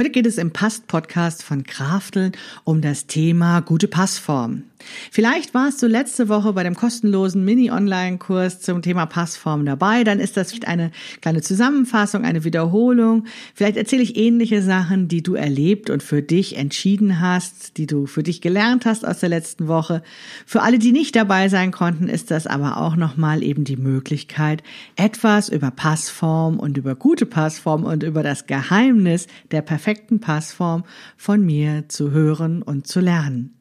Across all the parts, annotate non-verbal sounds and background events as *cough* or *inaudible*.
Heute geht es im Past-Podcast von Krafteln um das Thema gute Passform. Vielleicht warst du letzte Woche bei dem kostenlosen Mini-Online-Kurs zum Thema Passform dabei. Dann ist das eine kleine Zusammenfassung, eine Wiederholung. Vielleicht erzähle ich ähnliche Sachen, die du erlebt und für dich entschieden hast, die du für dich gelernt hast aus der letzten Woche. Für alle, die nicht dabei sein konnten, ist das aber auch nochmal eben die Möglichkeit, etwas über Passform und über gute Passform und über das Geheimnis der perfekten Passform von mir zu hören und zu lernen.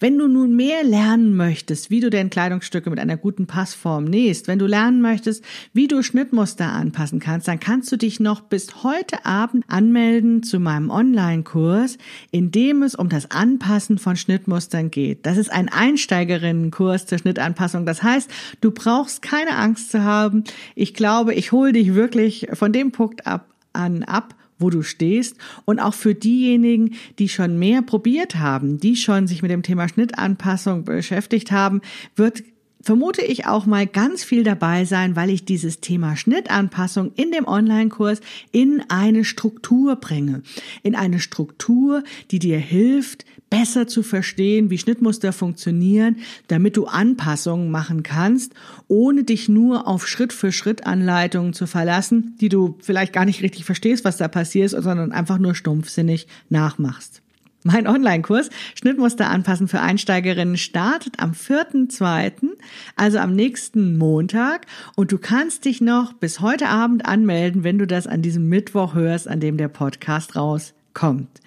Wenn du nun mehr lernen möchtest, wie du deine Kleidungsstücke mit einer guten Passform nähst, wenn du lernen möchtest, wie du Schnittmuster anpassen kannst, dann kannst du dich noch bis heute Abend anmelden zu meinem Online-Kurs, in dem es um das Anpassen von Schnittmustern geht. Das ist ein Einsteigerinnenkurs zur Schnittanpassung. Das heißt, du brauchst keine Angst zu haben. Ich glaube, ich hole dich wirklich von dem Punkt ab, an ab, wo du stehst. Und auch für diejenigen, die schon mehr probiert haben, die schon sich mit dem Thema Schnittanpassung beschäftigt haben, wird vermute ich auch mal ganz viel dabei sein, weil ich dieses Thema Schnittanpassung in dem Online-Kurs in eine Struktur bringe. In eine Struktur, die dir hilft, besser zu verstehen, wie Schnittmuster funktionieren, damit du Anpassungen machen kannst, ohne dich nur auf Schritt-für-Schritt-Anleitungen zu verlassen, die du vielleicht gar nicht richtig verstehst, was da passiert, sondern einfach nur stumpfsinnig nachmachst. Mein Online-Kurs Schnittmuster anpassen für Einsteigerinnen startet am 4.2., also am nächsten Montag. Und du kannst dich noch bis heute Abend anmelden, wenn du das an diesem Mittwoch hörst, an dem der Podcast rauskommt.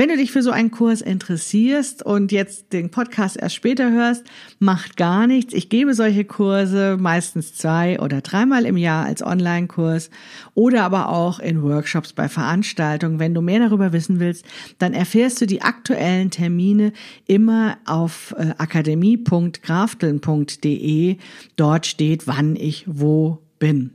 Wenn du dich für so einen Kurs interessierst und jetzt den Podcast erst später hörst, macht gar nichts. Ich gebe solche Kurse meistens zwei oder dreimal im Jahr als Online-Kurs oder aber auch in Workshops bei Veranstaltungen. Wenn du mehr darüber wissen willst, dann erfährst du die aktuellen Termine immer auf äh, akademie.grafteln.de. Dort steht, wann ich wo bin.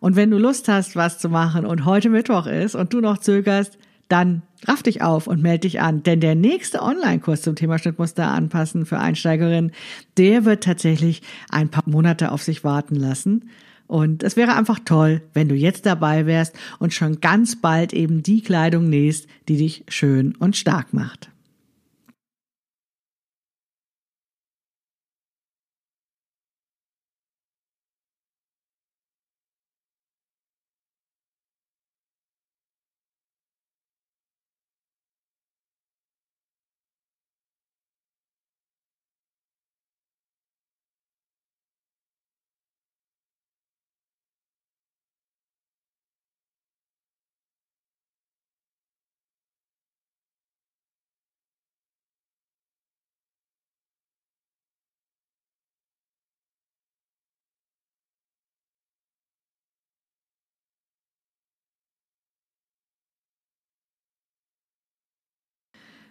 Und wenn du Lust hast, was zu machen und heute Mittwoch ist und du noch zögerst, dann raff dich auf und melde dich an, denn der nächste Online-Kurs zum Thema Schnittmuster anpassen für Einsteigerinnen, der wird tatsächlich ein paar Monate auf sich warten lassen. Und es wäre einfach toll, wenn du jetzt dabei wärst und schon ganz bald eben die Kleidung nähst, die dich schön und stark macht.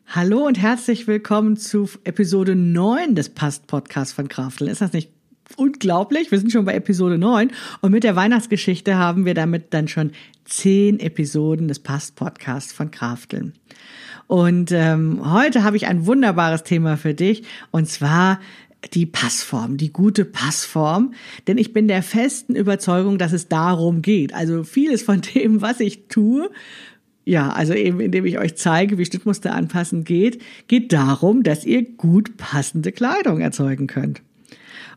Hallo und herzlich willkommen zu Episode 9 des Past-Podcasts von Kraftel. Ist das nicht unglaublich? Wir sind schon bei Episode 9 und mit der Weihnachtsgeschichte haben wir damit dann schon zehn Episoden des Past-Podcasts von Krafteln. Und ähm, heute habe ich ein wunderbares Thema für dich und zwar die Passform, die gute Passform, denn ich bin der festen Überzeugung, dass es darum geht. Also vieles von dem, was ich tue, ja, also eben indem ich euch zeige, wie Schnittmuster anpassen geht, geht darum, dass ihr gut passende Kleidung erzeugen könnt.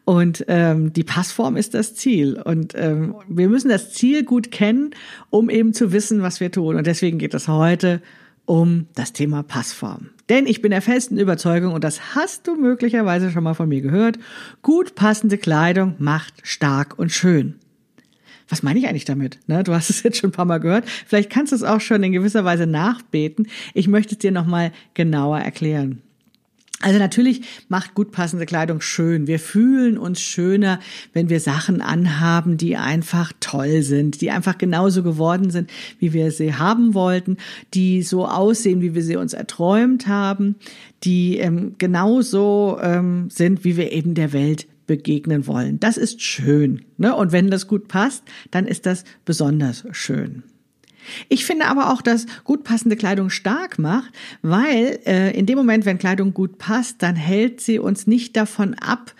Und ähm, die Passform ist das Ziel. Und ähm, wir müssen das Ziel gut kennen, um eben zu wissen, was wir tun. Und deswegen geht es heute um das Thema Passform. Denn ich bin der festen Überzeugung, und das hast du möglicherweise schon mal von mir gehört, gut passende Kleidung macht stark und schön was meine ich eigentlich damit? Ne? Du hast es jetzt schon ein paar Mal gehört. Vielleicht kannst du es auch schon in gewisser Weise nachbeten. Ich möchte es dir nochmal genauer erklären. Also natürlich macht gut passende Kleidung schön. Wir fühlen uns schöner, wenn wir Sachen anhaben, die einfach toll sind, die einfach genauso geworden sind, wie wir sie haben wollten, die so aussehen, wie wir sie uns erträumt haben, die ähm, genauso ähm, sind, wie wir eben der Welt begegnen wollen. Das ist schön. Ne? Und wenn das gut passt, dann ist das besonders schön. Ich finde aber auch, dass gut passende Kleidung stark macht, weil äh, in dem Moment, wenn Kleidung gut passt, dann hält sie uns nicht davon ab,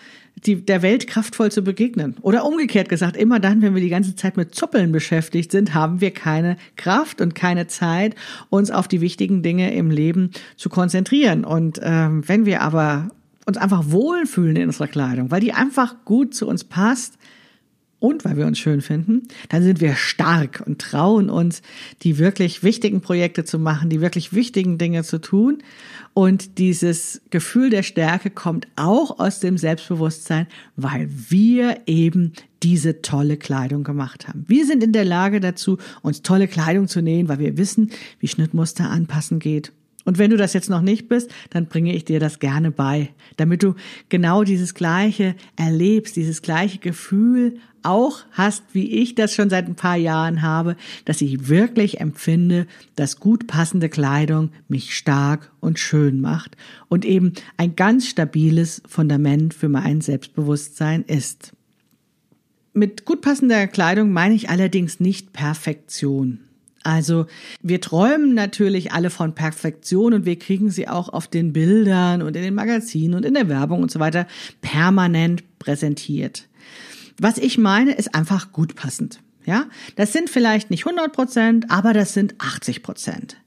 die, der Welt kraftvoll zu begegnen. Oder umgekehrt gesagt, immer dann, wenn wir die ganze Zeit mit Zuppeln beschäftigt sind, haben wir keine Kraft und keine Zeit, uns auf die wichtigen Dinge im Leben zu konzentrieren. Und ähm, wenn wir aber uns einfach wohlfühlen in unserer Kleidung, weil die einfach gut zu uns passt, und weil wir uns schön finden, dann sind wir stark und trauen uns, die wirklich wichtigen Projekte zu machen, die wirklich wichtigen Dinge zu tun. Und dieses Gefühl der Stärke kommt auch aus dem Selbstbewusstsein, weil wir eben diese tolle Kleidung gemacht haben. Wir sind in der Lage dazu, uns tolle Kleidung zu nähen, weil wir wissen, wie Schnittmuster anpassen geht. Und wenn du das jetzt noch nicht bist, dann bringe ich dir das gerne bei, damit du genau dieses gleiche erlebst, dieses gleiche Gefühl auch hast, wie ich das schon seit ein paar Jahren habe, dass ich wirklich empfinde, dass gut passende Kleidung mich stark und schön macht und eben ein ganz stabiles Fundament für mein Selbstbewusstsein ist. Mit gut passender Kleidung meine ich allerdings nicht Perfektion. Also wir träumen natürlich alle von Perfektion und wir kriegen sie auch auf den Bildern und in den Magazinen und in der Werbung und so weiter permanent präsentiert. Was ich meine, ist einfach gut passend. Ja, das sind vielleicht nicht 100 Prozent, aber das sind 80 Prozent.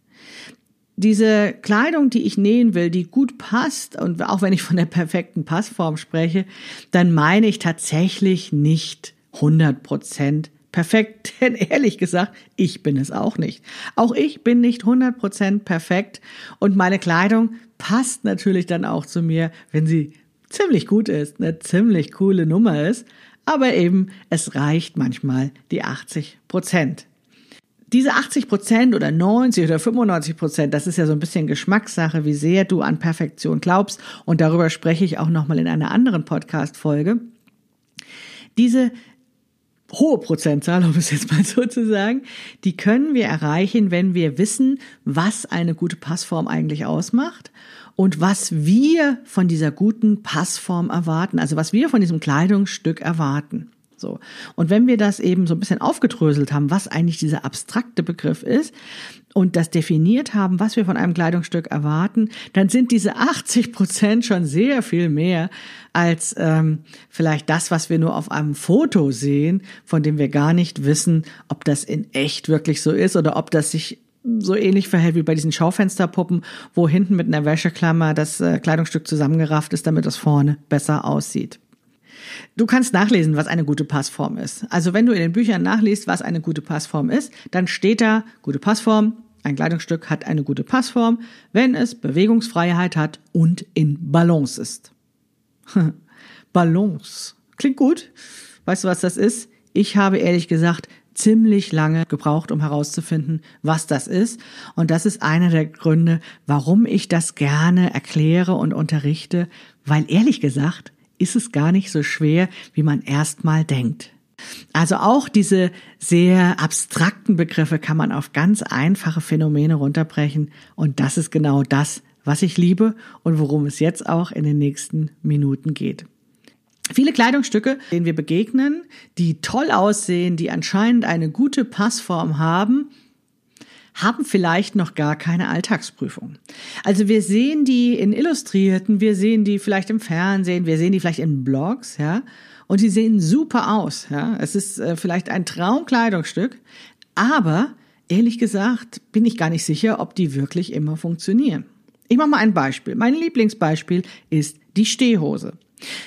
Diese Kleidung, die ich nähen will, die gut passt, und auch wenn ich von der perfekten Passform spreche, dann meine ich tatsächlich nicht 100 Prozent perfekt, *laughs* denn ehrlich gesagt, ich bin es auch nicht. Auch ich bin nicht 100% perfekt und meine Kleidung passt natürlich dann auch zu mir, wenn sie ziemlich gut ist, eine ziemlich coole Nummer ist, aber eben es reicht manchmal die 80% Diese 80% oder 90 oder 95% das ist ja so ein bisschen Geschmackssache, wie sehr du an Perfektion glaubst. Und darüber spreche ich auch nochmal in einer anderen Podcast-Folge. Diese hohe Prozentzahl, um es jetzt mal so zu sagen, die können wir erreichen, wenn wir wissen, was eine gute Passform eigentlich ausmacht und was wir von dieser guten Passform erwarten, also was wir von diesem Kleidungsstück erwarten. So. Und wenn wir das eben so ein bisschen aufgedröselt haben, was eigentlich dieser abstrakte Begriff ist, und das definiert haben, was wir von einem Kleidungsstück erwarten, dann sind diese 80 Prozent schon sehr viel mehr als ähm, vielleicht das, was wir nur auf einem Foto sehen, von dem wir gar nicht wissen, ob das in echt wirklich so ist oder ob das sich so ähnlich verhält wie bei diesen Schaufensterpuppen, wo hinten mit einer Wäscheklammer das äh, Kleidungsstück zusammengerafft ist, damit es vorne besser aussieht. Du kannst nachlesen, was eine gute Passform ist. Also wenn du in den Büchern nachliest, was eine gute Passform ist, dann steht da gute Passform. Ein Kleidungsstück hat eine gute Passform, wenn es Bewegungsfreiheit hat und in Balance ist. *laughs* Balance. Klingt gut. Weißt du, was das ist? Ich habe ehrlich gesagt ziemlich lange gebraucht, um herauszufinden, was das ist. Und das ist einer der Gründe, warum ich das gerne erkläre und unterrichte, weil ehrlich gesagt, ist es gar nicht so schwer, wie man erstmal denkt. Also auch diese sehr abstrakten Begriffe kann man auf ganz einfache Phänomene runterbrechen und das ist genau das, was ich liebe und worum es jetzt auch in den nächsten Minuten geht. Viele Kleidungsstücke, denen wir begegnen, die toll aussehen, die anscheinend eine gute Passform haben, haben vielleicht noch gar keine Alltagsprüfung. Also wir sehen die in Illustrierten, wir sehen die vielleicht im Fernsehen, wir sehen die vielleicht in Blogs, ja, und die sehen super aus, ja. Es ist äh, vielleicht ein Traumkleidungsstück, aber ehrlich gesagt bin ich gar nicht sicher, ob die wirklich immer funktionieren. Ich mache mal ein Beispiel. Mein Lieblingsbeispiel ist die Stehhose.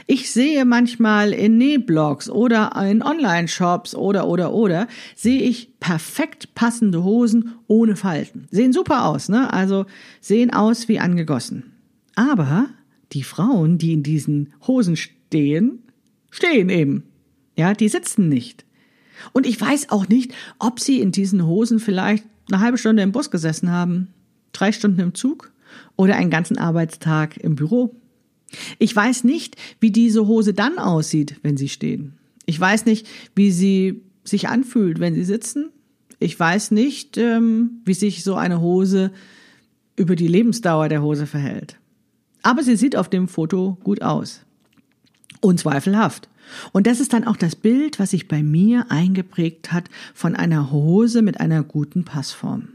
Ich sehe manchmal in Nähblogs oder in Online-Shops oder oder oder sehe ich perfekt passende Hosen ohne Falten. Sehen super aus, ne? Also sehen aus wie angegossen. Aber die Frauen, die in diesen Hosen stehen, stehen eben. Ja, die sitzen nicht. Und ich weiß auch nicht, ob sie in diesen Hosen vielleicht eine halbe Stunde im Bus gesessen haben, drei Stunden im Zug oder einen ganzen Arbeitstag im Büro. Ich weiß nicht, wie diese Hose dann aussieht, wenn sie stehen. Ich weiß nicht, wie sie sich anfühlt, wenn sie sitzen. Ich weiß nicht, ähm, wie sich so eine Hose über die Lebensdauer der Hose verhält. Aber sie sieht auf dem Foto gut aus. Unzweifelhaft. Und das ist dann auch das Bild, was sich bei mir eingeprägt hat von einer Hose mit einer guten Passform.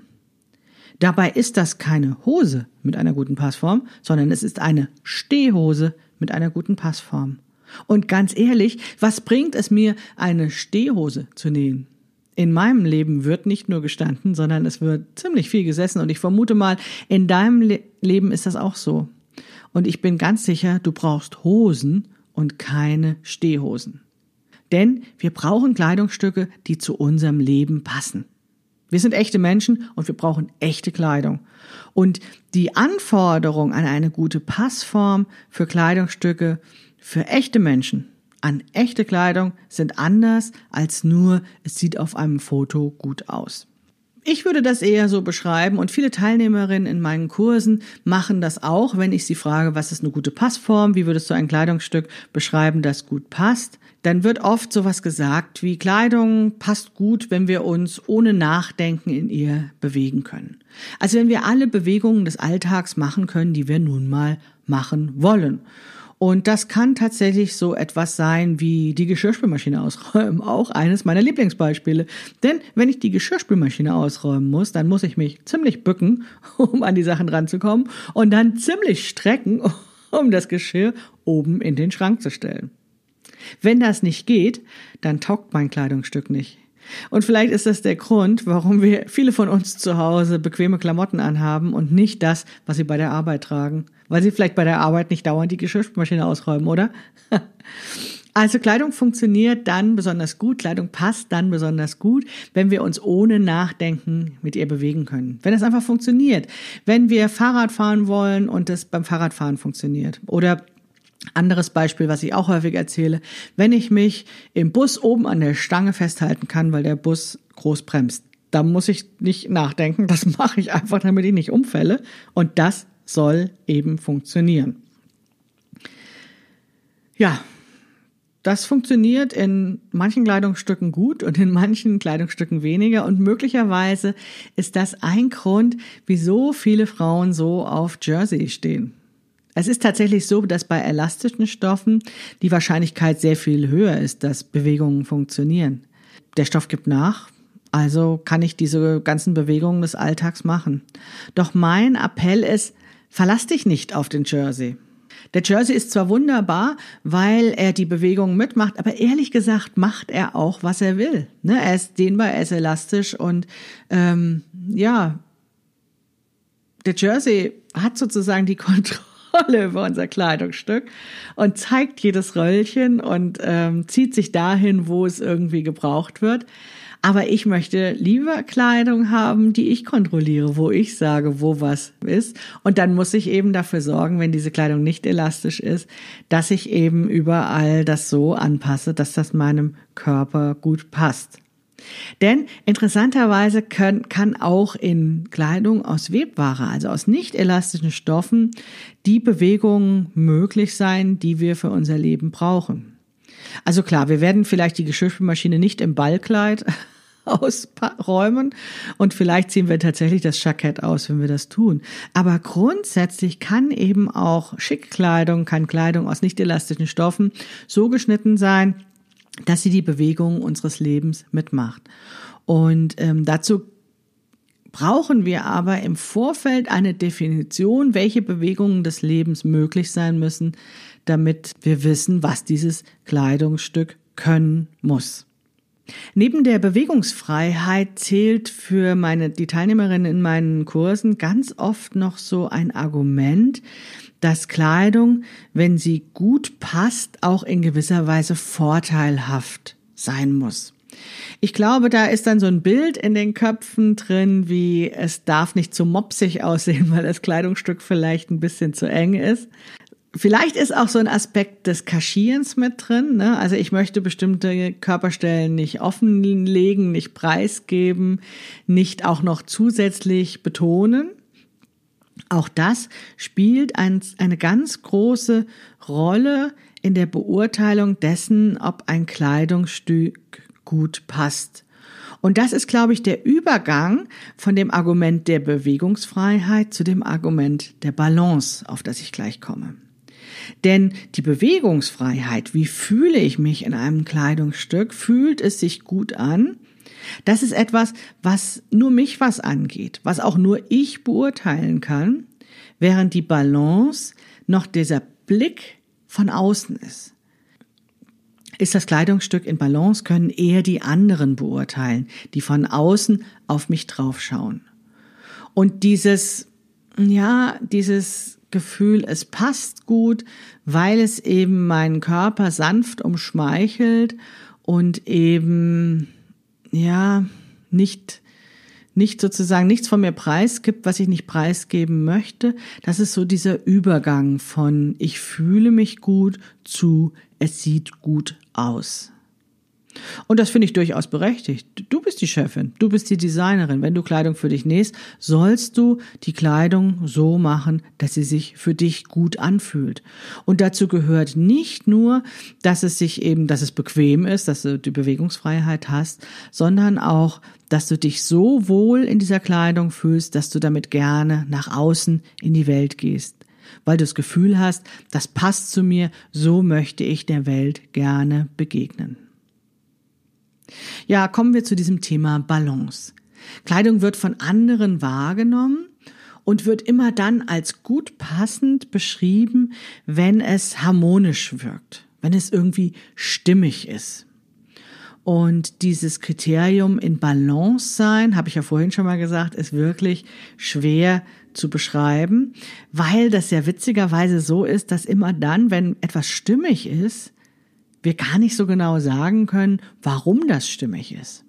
Dabei ist das keine Hose mit einer guten Passform, sondern es ist eine Stehhose mit einer guten Passform. Und ganz ehrlich, was bringt es mir, eine Stehhose zu nähen? In meinem Leben wird nicht nur gestanden, sondern es wird ziemlich viel gesessen und ich vermute mal, in deinem Le Leben ist das auch so. Und ich bin ganz sicher, du brauchst Hosen und keine Stehhosen. Denn wir brauchen Kleidungsstücke, die zu unserem Leben passen. Wir sind echte Menschen und wir brauchen echte Kleidung. Und die Anforderung an eine gute Passform für Kleidungsstücke für echte Menschen an echte Kleidung sind anders als nur, es sieht auf einem Foto gut aus. Ich würde das eher so beschreiben und viele Teilnehmerinnen in meinen Kursen machen das auch, wenn ich sie frage, was ist eine gute Passform, wie würdest du ein Kleidungsstück beschreiben, das gut passt, dann wird oft sowas gesagt wie Kleidung passt gut, wenn wir uns ohne Nachdenken in ihr bewegen können. Also wenn wir alle Bewegungen des Alltags machen können, die wir nun mal machen wollen. Und das kann tatsächlich so etwas sein wie die Geschirrspülmaschine ausräumen, *laughs* auch eines meiner Lieblingsbeispiele. Denn wenn ich die Geschirrspülmaschine ausräumen muss, dann muss ich mich ziemlich bücken, *laughs* um an die Sachen ranzukommen und dann ziemlich strecken, *laughs* um das Geschirr oben in den Schrank zu stellen. Wenn das nicht geht, dann taugt mein Kleidungsstück nicht. Und vielleicht ist das der Grund, warum wir viele von uns zu Hause bequeme Klamotten anhaben und nicht das, was sie bei der Arbeit tragen. Weil sie vielleicht bei der Arbeit nicht dauernd die Geschirrmaschine ausräumen, oder? *laughs* Also Kleidung funktioniert dann besonders gut, Kleidung passt dann besonders gut, wenn wir uns ohne Nachdenken mit ihr bewegen können. Wenn es einfach funktioniert. Wenn wir Fahrrad fahren wollen und es beim Fahrradfahren funktioniert. Oder anderes Beispiel, was ich auch häufig erzähle, wenn ich mich im Bus oben an der Stange festhalten kann, weil der Bus groß bremst, da muss ich nicht nachdenken, *laughs* das mache ich einfach, damit ich nicht umfälle und das soll eben funktionieren. Ja, das funktioniert in manchen Kleidungsstücken gut und in manchen Kleidungsstücken weniger. Und möglicherweise ist das ein Grund, wieso viele Frauen so auf Jersey stehen. Es ist tatsächlich so, dass bei elastischen Stoffen die Wahrscheinlichkeit sehr viel höher ist, dass Bewegungen funktionieren. Der Stoff gibt nach, also kann ich diese ganzen Bewegungen des Alltags machen. Doch mein Appell ist, verlass dich nicht auf den Jersey. Der Jersey ist zwar wunderbar, weil er die Bewegungen mitmacht, aber ehrlich gesagt macht er auch, was er will. Ne? Er ist dehnbar, er ist elastisch und ähm, ja, der Jersey hat sozusagen die *laughs* Kontrolle Kontrolle über unser Kleidungsstück und zeigt jedes Röllchen und ähm, zieht sich dahin, wo es irgendwie gebraucht wird. Aber ich möchte lieber Kleidung haben, die ich kontrolliere, wo ich sage, wo was ist. Und dann muss ich eben dafür sorgen, wenn diese Kleidung nicht elastisch ist, dass ich eben überall das so anpasse, dass das meinem Körper gut passt. Denn interessanterweise können, kann auch in Kleidung aus Webware, also aus nicht elastischen Stoffen, die Bewegung möglich sein, die wir für unser Leben brauchen. Also klar, wir werden vielleicht die Geschirrspülmaschine nicht im Ballkleid *laughs* ausräumen und vielleicht ziehen wir tatsächlich das Jackett aus, wenn wir das tun. Aber grundsätzlich kann eben auch Schickkleidung, kann Kleidung aus nicht elastischen Stoffen so geschnitten sein, dass sie die Bewegung unseres Lebens mitmacht. Und ähm, dazu brauchen wir aber im Vorfeld eine Definition, welche Bewegungen des Lebens möglich sein müssen, damit wir wissen, was dieses Kleidungsstück können muss. Neben der Bewegungsfreiheit zählt für meine, die Teilnehmerinnen in meinen Kursen ganz oft noch so ein Argument, dass Kleidung, wenn sie gut passt, auch in gewisser Weise vorteilhaft sein muss. Ich glaube, da ist dann so ein Bild in den Köpfen drin, wie es darf nicht zu mopsig aussehen, *laughs* weil das Kleidungsstück vielleicht ein bisschen zu eng ist. Vielleicht ist auch so ein Aspekt des Kaschierens mit drin. Ne? Also ich möchte bestimmte Körperstellen nicht offenlegen, nicht preisgeben, nicht auch noch zusätzlich betonen. Auch das spielt ein, eine ganz große Rolle in der Beurteilung dessen, ob ein Kleidungsstück gut passt. Und das ist, glaube ich, der Übergang von dem Argument der Bewegungsfreiheit zu dem Argument der Balance, auf das ich gleich komme. Denn die Bewegungsfreiheit, wie fühle ich mich in einem Kleidungsstück, fühlt es sich gut an, das ist etwas, was nur mich was angeht, was auch nur ich beurteilen kann, während die Balance noch dieser Blick von außen ist. Ist das Kleidungsstück in Balance, können eher die anderen beurteilen, die von außen auf mich draufschauen. Und dieses, ja, dieses Gefühl, es passt gut, weil es eben meinen Körper sanft umschmeichelt und eben, ja, nicht, nicht sozusagen nichts von mir preisgibt, was ich nicht preisgeben möchte. Das ist so dieser Übergang von ich fühle mich gut zu es sieht gut aus. Und das finde ich durchaus berechtigt. Du bist die Chefin, du bist die Designerin. Wenn du Kleidung für dich nähst, sollst du die Kleidung so machen, dass sie sich für dich gut anfühlt. Und dazu gehört nicht nur, dass es sich eben, dass es bequem ist, dass du die Bewegungsfreiheit hast, sondern auch, dass du dich so wohl in dieser Kleidung fühlst, dass du damit gerne nach außen in die Welt gehst weil du das Gefühl hast, das passt zu mir, so möchte ich der Welt gerne begegnen. Ja, kommen wir zu diesem Thema Balance. Kleidung wird von anderen wahrgenommen und wird immer dann als gut passend beschrieben, wenn es harmonisch wirkt, wenn es irgendwie stimmig ist. Und dieses Kriterium in Balance sein, habe ich ja vorhin schon mal gesagt, ist wirklich schwer zu beschreiben, weil das ja witzigerweise so ist, dass immer dann, wenn etwas stimmig ist, wir gar nicht so genau sagen können, warum das stimmig ist.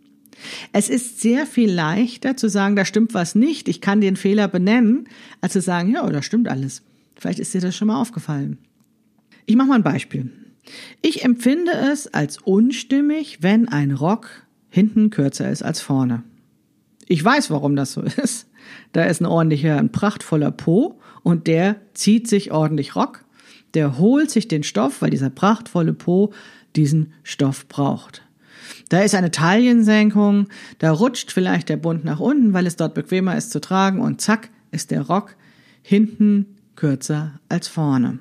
Es ist sehr viel leichter zu sagen, da stimmt was nicht, ich kann den Fehler benennen, als zu sagen, ja, da stimmt alles. Vielleicht ist dir das schon mal aufgefallen. Ich mache mal ein Beispiel. Ich empfinde es als unstimmig, wenn ein Rock hinten kürzer ist als vorne. Ich weiß, warum das so ist. Da ist ein ordentlicher, ein prachtvoller Po und der zieht sich ordentlich Rock der holt sich den Stoff, weil dieser prachtvolle Po diesen Stoff braucht. Da ist eine Taillensenkung, da rutscht vielleicht der Bund nach unten, weil es dort bequemer ist zu tragen und zack ist der Rock hinten kürzer als vorne.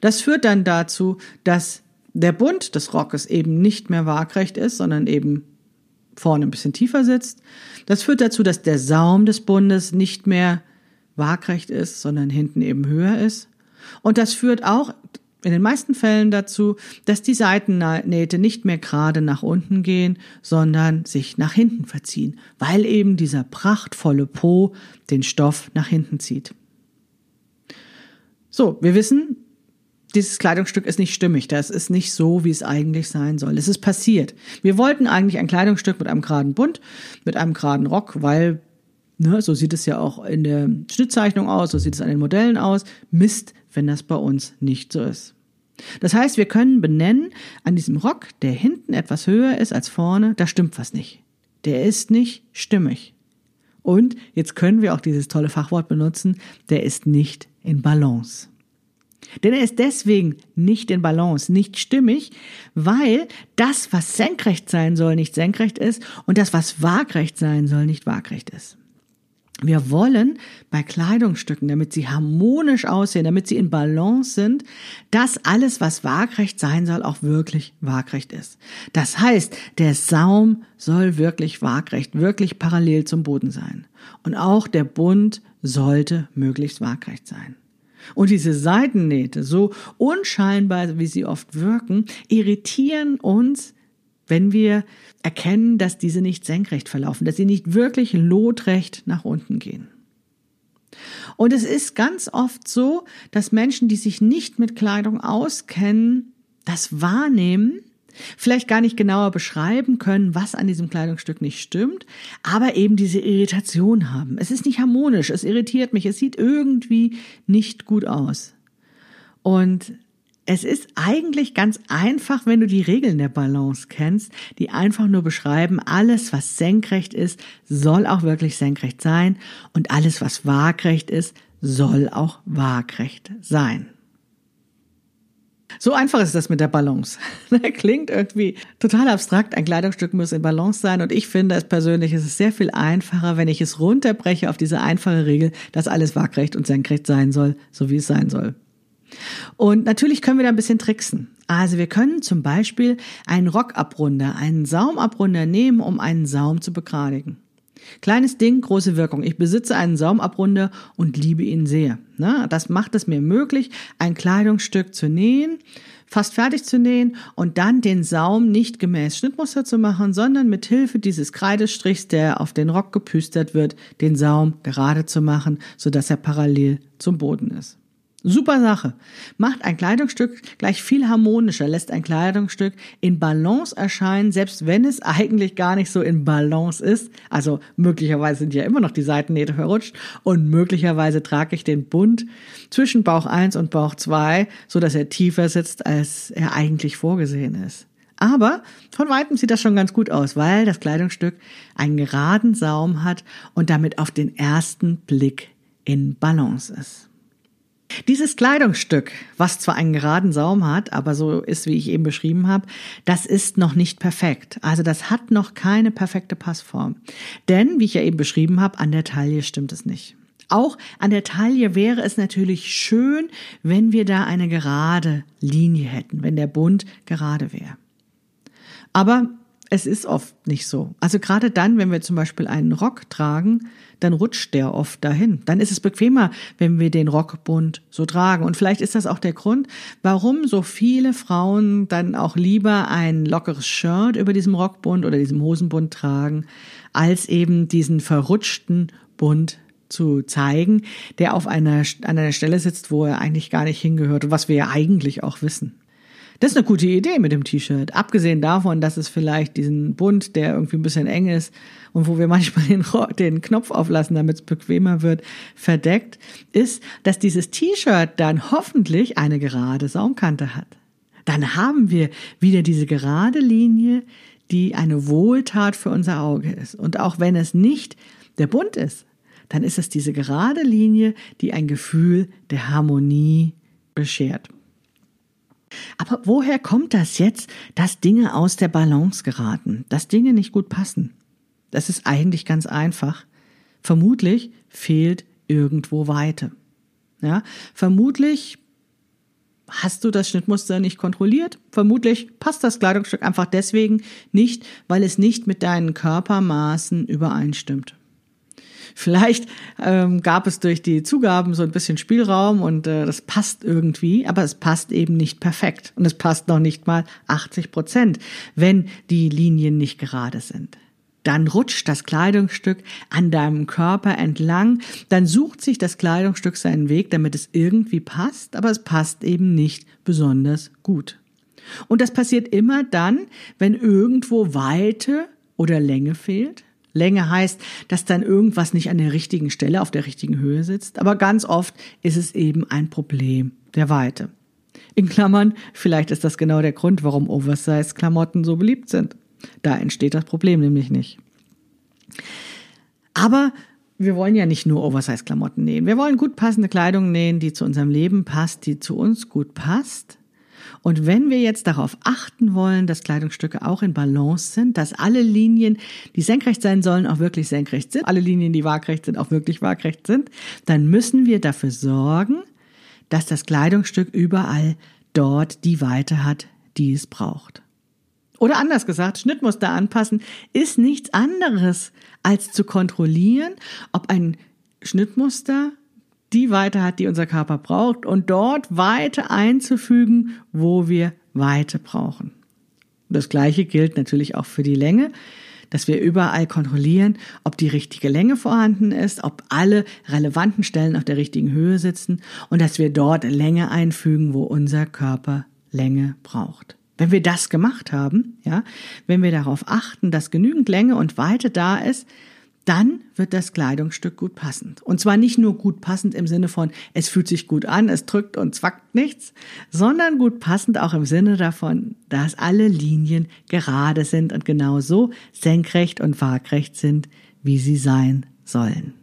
Das führt dann dazu, dass der Bund des Rockes eben nicht mehr waagrecht ist, sondern eben vorne ein bisschen tiefer sitzt. Das führt dazu, dass der Saum des Bundes nicht mehr waagrecht ist, sondern hinten eben höher ist. Und das führt auch in den meisten Fällen dazu, dass die Seitennähte nicht mehr gerade nach unten gehen, sondern sich nach hinten verziehen, weil eben dieser prachtvolle Po den Stoff nach hinten zieht. So, wir wissen, dieses Kleidungsstück ist nicht stimmig. Das ist nicht so, wie es eigentlich sein soll. Es ist passiert. Wir wollten eigentlich ein Kleidungsstück mit einem geraden Bund, mit einem geraden Rock, weil Ne, so sieht es ja auch in der Schnittzeichnung aus, so sieht es an den Modellen aus. Mist, wenn das bei uns nicht so ist. Das heißt, wir können benennen, an diesem Rock, der hinten etwas höher ist als vorne, da stimmt was nicht. Der ist nicht stimmig. Und jetzt können wir auch dieses tolle Fachwort benutzen, der ist nicht in Balance. Denn er ist deswegen nicht in Balance, nicht stimmig, weil das, was senkrecht sein soll, nicht senkrecht ist und das, was waagrecht sein soll, nicht waagrecht ist. Wir wollen bei Kleidungsstücken, damit sie harmonisch aussehen, damit sie in Balance sind, dass alles, was waagrecht sein soll, auch wirklich waagrecht ist. Das heißt, der Saum soll wirklich waagrecht, wirklich parallel zum Boden sein. Und auch der Bund sollte möglichst waagrecht sein. Und diese Seitennähte, so unscheinbar wie sie oft wirken, irritieren uns wenn wir erkennen, dass diese nicht senkrecht verlaufen, dass sie nicht wirklich lotrecht nach unten gehen. Und es ist ganz oft so, dass Menschen, die sich nicht mit Kleidung auskennen, das wahrnehmen, vielleicht gar nicht genauer beschreiben können, was an diesem Kleidungsstück nicht stimmt, aber eben diese Irritation haben. Es ist nicht harmonisch, es irritiert mich, es sieht irgendwie nicht gut aus. Und es ist eigentlich ganz einfach, wenn du die Regeln der Balance kennst, die einfach nur beschreiben, alles, was senkrecht ist, soll auch wirklich senkrecht sein und alles, was waagrecht ist, soll auch waagrecht sein. So einfach ist das mit der Balance. *laughs* Klingt irgendwie total abstrakt. Ein Kleidungsstück muss in Balance sein. Und ich finde es persönlich, ist es sehr viel einfacher, wenn ich es runterbreche auf diese einfache Regel, dass alles waagrecht und senkrecht sein soll, so wie es sein soll. Und natürlich können wir da ein bisschen tricksen. Also wir können zum Beispiel einen Rockabrunder, einen Saumabrunder nehmen, um einen Saum zu begradigen. Kleines Ding, große Wirkung. Ich besitze einen Saumabrunder und liebe ihn sehr. Das macht es mir möglich, ein Kleidungsstück zu nähen, fast fertig zu nähen und dann den Saum nicht gemäß Schnittmuster zu machen, sondern mit Hilfe dieses Kreidestrichs, der auf den Rock gepüstert wird, den Saum gerade zu machen, sodass er parallel zum Boden ist. Super Sache. Macht ein Kleidungsstück gleich viel harmonischer, lässt ein Kleidungsstück in Balance erscheinen, selbst wenn es eigentlich gar nicht so in Balance ist. Also möglicherweise sind ja immer noch die Seitennähte verrutscht und möglicherweise trage ich den Bund zwischen Bauch 1 und Bauch 2, so dass er tiefer sitzt, als er eigentlich vorgesehen ist. Aber von weitem sieht das schon ganz gut aus, weil das Kleidungsstück einen geraden Saum hat und damit auf den ersten Blick in Balance ist. Dieses Kleidungsstück, was zwar einen geraden Saum hat, aber so ist, wie ich eben beschrieben habe, das ist noch nicht perfekt. Also das hat noch keine perfekte Passform. Denn, wie ich ja eben beschrieben habe, an der Taille stimmt es nicht. Auch an der Taille wäre es natürlich schön, wenn wir da eine gerade Linie hätten, wenn der Bund gerade wäre. Aber es ist oft nicht so. Also gerade dann, wenn wir zum Beispiel einen Rock tragen, dann rutscht der oft dahin. Dann ist es bequemer, wenn wir den Rockbund so tragen. Und vielleicht ist das auch der Grund, warum so viele Frauen dann auch lieber ein lockeres Shirt über diesem Rockbund oder diesem Hosenbund tragen, als eben diesen verrutschten Bund zu zeigen, der auf einer, an einer Stelle sitzt, wo er eigentlich gar nicht hingehört und was wir ja eigentlich auch wissen. Das ist eine gute Idee mit dem T-Shirt. Abgesehen davon, dass es vielleicht diesen Bund, der irgendwie ein bisschen eng ist und wo wir manchmal *laughs* den, den Knopf auflassen, damit es bequemer wird, verdeckt, ist, dass dieses T-Shirt dann hoffentlich eine gerade Saumkante hat. Dann haben wir wieder diese gerade Linie, die eine Wohltat für unser Auge ist. Und auch wenn es nicht der Bund ist, dann ist es diese gerade Linie, die ein Gefühl der Harmonie beschert. Aber woher kommt das jetzt, dass Dinge aus der Balance geraten, dass Dinge nicht gut passen? Das ist eigentlich ganz einfach. Vermutlich fehlt irgendwo Weite. Ja, vermutlich hast du das Schnittmuster nicht kontrolliert. Vermutlich passt das Kleidungsstück einfach deswegen nicht, weil es nicht mit deinen Körpermaßen übereinstimmt. Vielleicht ähm, gab es durch die Zugaben so ein bisschen Spielraum und äh, das passt irgendwie, aber es passt eben nicht perfekt. Und es passt noch nicht mal 80 Prozent, wenn die Linien nicht gerade sind. Dann rutscht das Kleidungsstück an deinem Körper entlang, dann sucht sich das Kleidungsstück seinen Weg, damit es irgendwie passt, aber es passt eben nicht besonders gut. Und das passiert immer dann, wenn irgendwo Weite oder Länge fehlt, Länge heißt, dass dann irgendwas nicht an der richtigen Stelle, auf der richtigen Höhe sitzt. Aber ganz oft ist es eben ein Problem der Weite. In Klammern, vielleicht ist das genau der Grund, warum Oversize-Klamotten so beliebt sind. Da entsteht das Problem nämlich nicht. Aber wir wollen ja nicht nur Oversize-Klamotten nähen. Wir wollen gut passende Kleidung nähen, die zu unserem Leben passt, die zu uns gut passt und wenn wir jetzt darauf achten wollen, dass Kleidungsstücke auch in Balance sind, dass alle Linien, die senkrecht sein sollen, auch wirklich senkrecht sind, alle Linien, die waagrecht sind, auch wirklich waagrecht sind, dann müssen wir dafür sorgen, dass das Kleidungsstück überall dort die Weite hat, die es braucht. Oder anders gesagt, Schnittmuster anpassen ist nichts anderes als zu kontrollieren, ob ein Schnittmuster die Weite hat, die unser Körper braucht und dort Weite einzufügen, wo wir Weite brauchen. Das gleiche gilt natürlich auch für die Länge, dass wir überall kontrollieren, ob die richtige Länge vorhanden ist, ob alle relevanten Stellen auf der richtigen Höhe sitzen und dass wir dort Länge einfügen, wo unser Körper Länge braucht. Wenn wir das gemacht haben, ja, wenn wir darauf achten, dass genügend Länge und Weite da ist, dann wird das Kleidungsstück gut passend. Und zwar nicht nur gut passend im Sinne von, es fühlt sich gut an, es drückt und zwackt nichts, sondern gut passend auch im Sinne davon, dass alle Linien gerade sind und genauso senkrecht und waagrecht sind, wie sie sein sollen.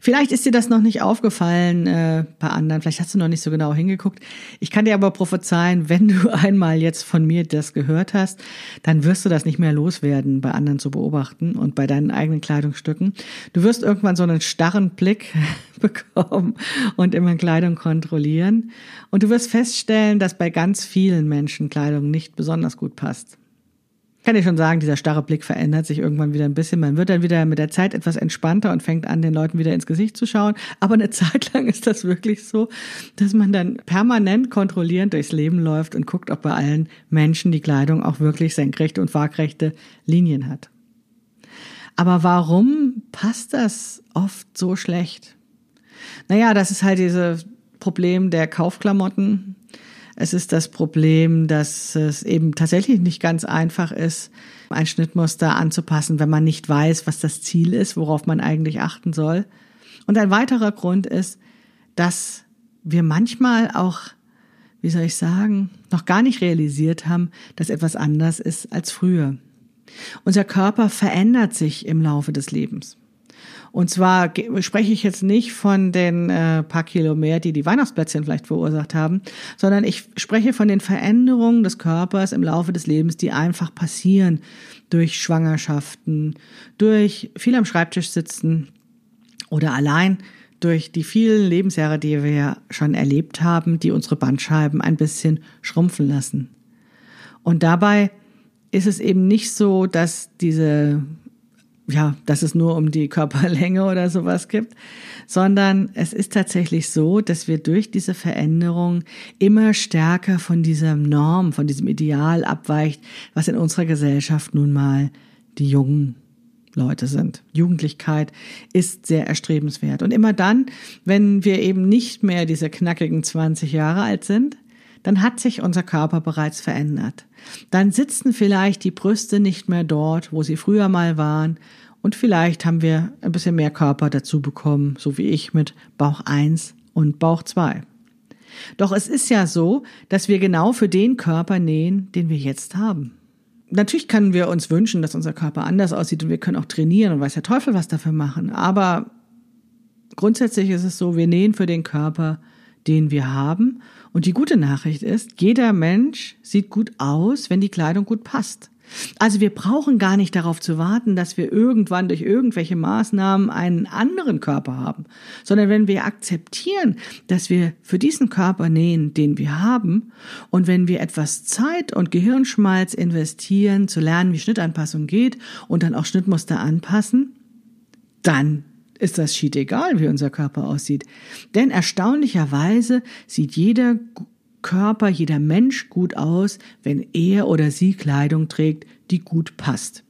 Vielleicht ist dir das noch nicht aufgefallen äh, bei anderen, vielleicht hast du noch nicht so genau hingeguckt. Ich kann dir aber prophezeien, wenn du *laughs* einmal jetzt von mir das gehört hast, dann wirst du das nicht mehr loswerden, bei anderen zu beobachten und bei deinen eigenen Kleidungsstücken. Du wirst irgendwann so einen starren Blick *laughs* bekommen und immer Kleidung kontrollieren. Und du wirst feststellen, dass bei ganz vielen Menschen Kleidung nicht besonders gut passt. Kann ich schon sagen, dieser starre Blick verändert sich irgendwann wieder ein bisschen. Man wird dann wieder mit der Zeit etwas entspannter und fängt an, den Leuten wieder ins Gesicht zu schauen. Aber eine *laughs* Zeit lang ist das wirklich so, dass man dann permanent kontrollierend durchs Leben läuft und guckt, ob bei allen Menschen die Kleidung auch wirklich senkrechte und waagrechte Linien hat. Aber warum passt das oft so schlecht? Naja, das ist halt dieses Problem der Kaufklamotten, es ist das Problem, dass es eben tatsächlich nicht ganz einfach ist, ein Schnittmuster anzupassen, wenn man nicht weiß, was das Ziel ist, worauf man eigentlich achten soll. Und ein weiterer Grund ist, dass wir manchmal auch, wie soll ich sagen, noch gar nicht realisiert haben, dass etwas anders ist als früher. Unser Körper verändert sich im Laufe des Lebens. Und zwar spreche ich jetzt nicht von den äh, paar Kilo mehr, die die Weihnachtsplätzchen vielleicht verursacht haben, sondern ich spreche von den Veränderungen des Körpers im Laufe des Lebens, die einfach passieren durch Schwangerschaften, durch viel am Schreibtisch sitzen oder allein durch die vielen Lebensjahre, die wir schon erlebt haben, die unsere Bandscheiben ein bisschen schrumpfen lassen. Und dabei ist es eben nicht so, dass diese ja, dass es nur um die Körperlänge oder sowas gibt, sondern es ist tatsächlich so, dass wir durch diese Veränderung immer stärker von dieser Norm, von diesem Ideal abweicht, was in unserer Gesellschaft nun mal die jungen Leute sind. Jugendlichkeit ist sehr erstrebenswert. Und immer dann, wenn wir eben nicht mehr diese knackigen 20 Jahre alt sind, dann hat sich unser Körper bereits verändert. Dann sitzen vielleicht die Brüste nicht mehr dort, wo sie früher mal waren. Und vielleicht haben wir ein bisschen mehr Körper dazu bekommen, so wie ich mit Bauch 1 und Bauch 2. Doch es ist ja so, dass wir genau für den Körper nähen, den wir jetzt haben. Natürlich können wir uns wünschen, dass unser Körper anders aussieht und wir können auch trainieren und weiß der Teufel was dafür machen. Aber grundsätzlich ist es so, wir nähen für den Körper, den wir haben und die gute Nachricht ist, jeder Mensch sieht gut aus, wenn die Kleidung gut passt. Also wir brauchen gar nicht darauf zu warten, dass wir irgendwann durch irgendwelche Maßnahmen einen anderen Körper haben, sondern wenn wir akzeptieren, dass wir für diesen Körper nähen, den wir haben, und wenn wir etwas Zeit und Gehirnschmalz investieren, zu lernen, wie Schnittanpassung geht und dann auch Schnittmuster anpassen, dann ist das schied egal, wie unser Körper aussieht. Denn erstaunlicherweise sieht jeder Körper, jeder Mensch gut aus, wenn er oder sie Kleidung trägt, die gut passt.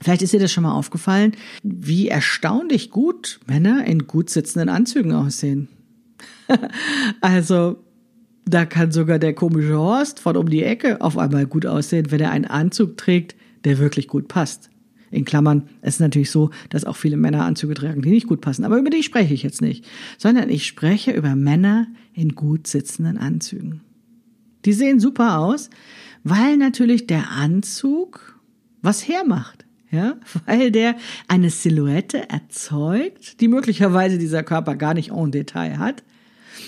Vielleicht ist dir das schon mal aufgefallen, wie erstaunlich gut Männer in gut sitzenden Anzügen aussehen. *laughs* also, da kann sogar der komische Horst von um die Ecke auf einmal gut aussehen, wenn er einen Anzug trägt, der wirklich gut passt. In Klammern, es ist natürlich so, dass auch viele Männer Anzüge tragen, die nicht gut passen. Aber über die spreche ich jetzt nicht, sondern ich spreche über Männer in gut sitzenden Anzügen. Die sehen super aus, weil natürlich der Anzug was hermacht. Ja, *laughs* weil der eine Silhouette erzeugt, die möglicherweise dieser Körper gar nicht en Detail hat,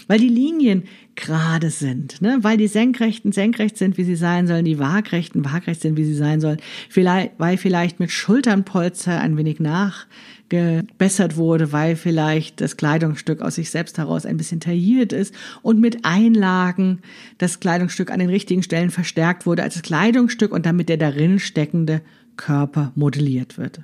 weil die Linien gerade sind, ne? weil die Senkrechten senkrecht sind, wie sie sein sollen, die Waagrechten waagrecht sind, wie sie sein sollen, vielleicht, weil vielleicht mit Schulternpolster ein wenig nachgebessert wurde, weil vielleicht das Kleidungsstück aus sich selbst heraus ein bisschen tailliert ist und mit Einlagen das Kleidungsstück an den richtigen Stellen verstärkt wurde als das Kleidungsstück und damit der darin steckende Körper modelliert wird.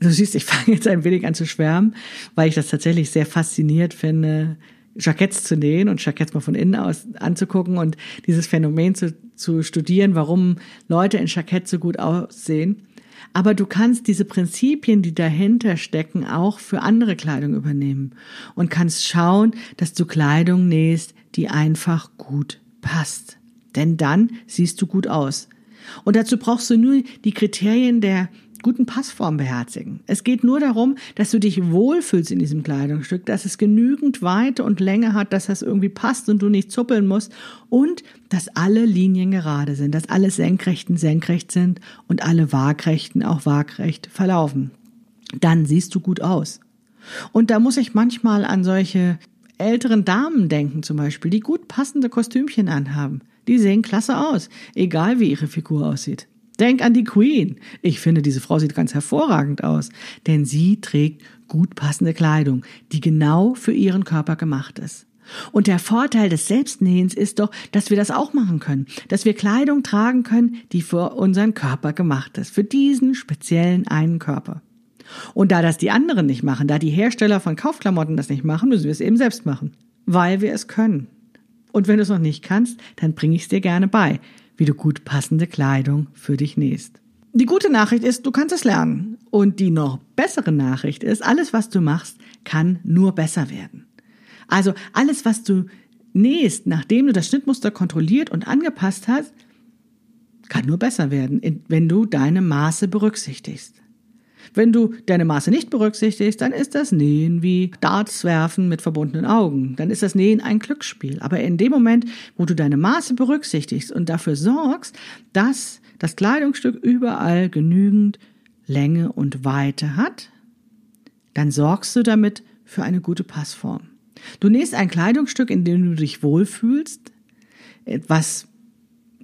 Du siehst, ich fange jetzt ein wenig an zu schwärmen, weil ich das tatsächlich sehr fasziniert finde, Jacketts zu nähen und Jacketts mal von innen aus anzugucken und dieses Phänomen zu, zu studieren, warum Leute in Jacketts so gut aussehen. Aber du kannst diese Prinzipien, die dahinter stecken, auch für andere Kleidung übernehmen und kannst schauen, dass du Kleidung nähst, die einfach gut passt. Denn dann siehst du gut aus. Und dazu brauchst du nur die Kriterien der guten Passform beherzigen. Es geht nur darum, dass du dich wohlfühlst in diesem Kleidungsstück, dass es genügend Weite und Länge hat, dass das irgendwie passt und du nicht zuppeln musst und dass alle Linien gerade sind, dass alle Senkrechten senkrecht sind und alle Waagrechten auch waagrecht verlaufen. Dann siehst du gut aus. Und da muss ich manchmal an solche älteren Damen denken zum Beispiel, die gut passende Kostümchen anhaben. Die sehen klasse aus, egal wie ihre Figur aussieht. Denk an die Queen. Ich finde, diese Frau sieht ganz hervorragend aus, denn sie trägt gut passende Kleidung, die genau für ihren Körper gemacht ist. Und der Vorteil des Selbstnähens ist doch, dass wir das auch machen können, dass wir Kleidung tragen können, die für unseren Körper gemacht ist, für diesen speziellen einen Körper. Und da das die anderen nicht machen, da die Hersteller von Kaufklamotten das nicht machen, müssen wir es eben selbst machen, weil wir es können. Und wenn du es noch nicht kannst, dann bringe ich es dir gerne bei, wie du gut passende Kleidung für dich nähst. Die gute Nachricht ist, du kannst es lernen. Und die noch bessere Nachricht ist, alles, was du machst, kann nur besser werden. Also alles, was du nähst, nachdem du das Schnittmuster kontrolliert und angepasst hast, kann nur besser werden, wenn du deine Maße berücksichtigst. Wenn du deine Maße nicht berücksichtigst, dann ist das Nähen wie Darts werfen mit verbundenen Augen. Dann ist das Nähen ein Glücksspiel. Aber in dem Moment, wo du deine Maße berücksichtigst und dafür sorgst, dass das Kleidungsstück überall genügend Länge und Weite hat, dann sorgst du damit für eine gute Passform. Du nähst ein Kleidungsstück, in dem du dich wohlfühlst, was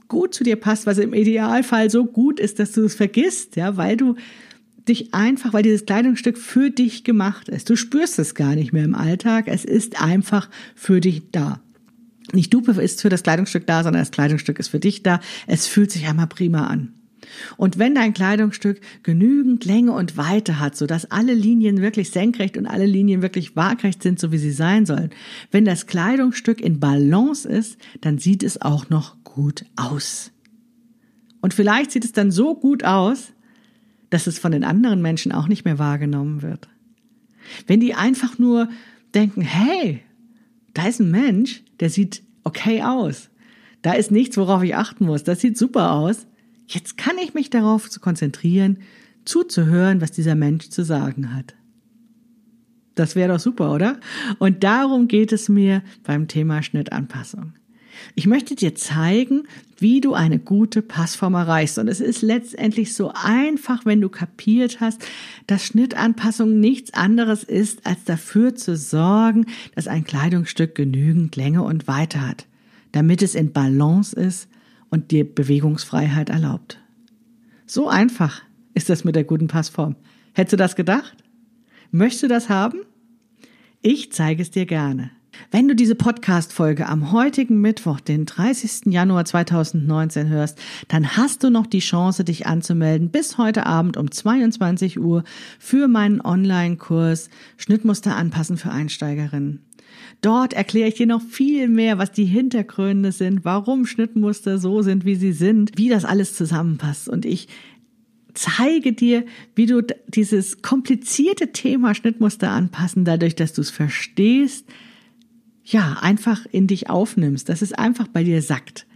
gut zu dir passt, was im Idealfall so gut ist, dass du es vergisst, ja, weil du dich einfach, weil dieses Kleidungsstück für dich gemacht ist. Du spürst es gar nicht mehr im Alltag. Es ist einfach für dich da. Nicht du bist für das Kleidungsstück da, sondern das Kleidungsstück ist für dich da. Es fühlt sich einmal prima an. Und wenn dein Kleidungsstück genügend Länge und Weite hat, sodass alle Linien wirklich senkrecht und alle Linien wirklich waagrecht sind, so wie sie sein sollen, wenn das Kleidungsstück in Balance ist, dann sieht es auch noch gut aus. Und vielleicht sieht es dann so gut aus, dass es von den anderen Menschen auch nicht mehr wahrgenommen wird. Wenn die einfach nur denken, hey, da ist ein Mensch, der sieht okay aus. Da ist nichts, worauf ich achten muss. Das sieht super aus. Jetzt kann ich mich darauf konzentrieren, zuzuhören, was dieser Mensch zu sagen hat. Das wäre doch super, oder? Und darum geht es mir beim Thema Schnittanpassung. Ich möchte dir zeigen, wie du eine gute Passform erreichst. Und es ist letztendlich so einfach, wenn du kapiert hast, dass Schnittanpassung nichts anderes ist, als dafür zu sorgen, dass ein Kleidungsstück genügend Länge und Weite hat, damit es in Balance ist und dir Bewegungsfreiheit erlaubt. So einfach ist das mit der guten Passform. Hättest du das gedacht? Möchtest du das haben? Ich zeige es dir gerne. Wenn du diese Podcast-Folge am heutigen Mittwoch, den 30. Januar 2019 hörst, dann hast du noch die Chance, dich anzumelden bis heute Abend um 22 Uhr für meinen Online-Kurs Schnittmuster anpassen für Einsteigerinnen. Dort erkläre ich dir noch viel mehr, was die Hintergründe sind, warum Schnittmuster so sind, wie sie sind, wie das alles zusammenpasst. Und ich zeige dir, wie du dieses komplizierte Thema Schnittmuster anpassen, dadurch, dass du es verstehst, ja, einfach in dich aufnimmst, dass es einfach bei dir sackt.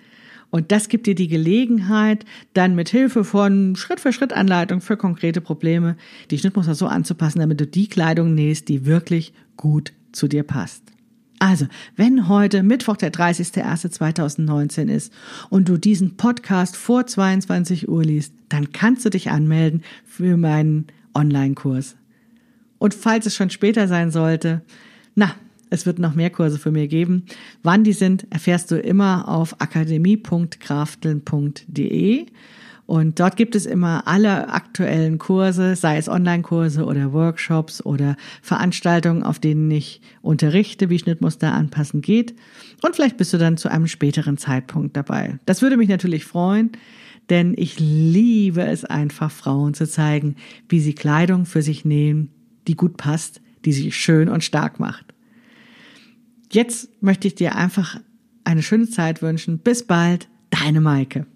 Und das gibt dir die Gelegenheit, dann mit Hilfe von Schritt-für-Schritt-Anleitung für konkrete Probleme die Schnittmuster so anzupassen, damit du die Kleidung nähst, die wirklich gut zu dir passt. Also, wenn heute Mittwoch der 30.01.2019 ist und du diesen Podcast vor 22 Uhr liest, dann kannst du dich anmelden für meinen Online-Kurs. Und falls es schon später sein sollte, na, es wird noch mehr Kurse für mir geben. Wann die sind, erfährst du immer auf akademie.krafteln.de. Und dort gibt es immer alle aktuellen Kurse, sei es Online-Kurse oder Workshops oder Veranstaltungen, auf denen ich unterrichte, wie Schnittmuster anpassen geht. Und vielleicht bist du dann zu einem späteren Zeitpunkt dabei. Das würde mich natürlich freuen, denn ich liebe es einfach, Frauen zu zeigen, wie sie Kleidung für sich nähen, die gut passt, die sie schön und stark macht. Jetzt möchte ich dir einfach eine schöne Zeit wünschen. Bis bald, deine Maike.